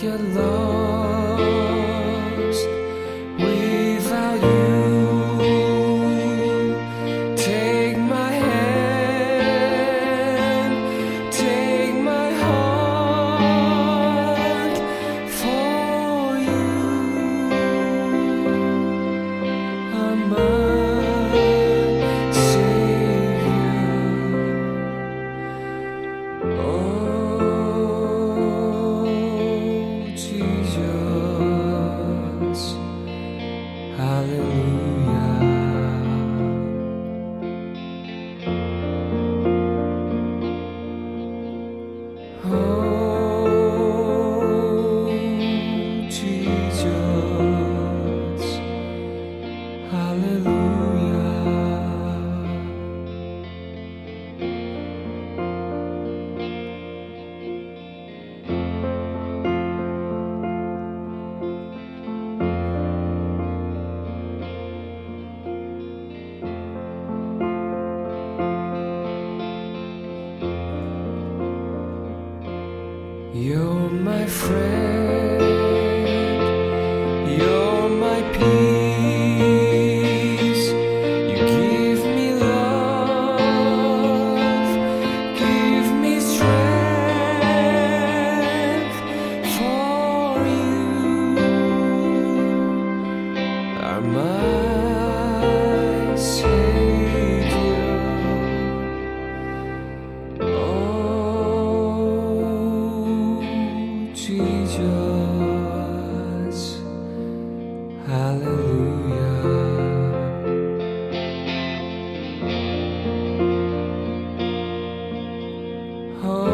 get lost Hallelujah. You're my friend, you're my peace. home.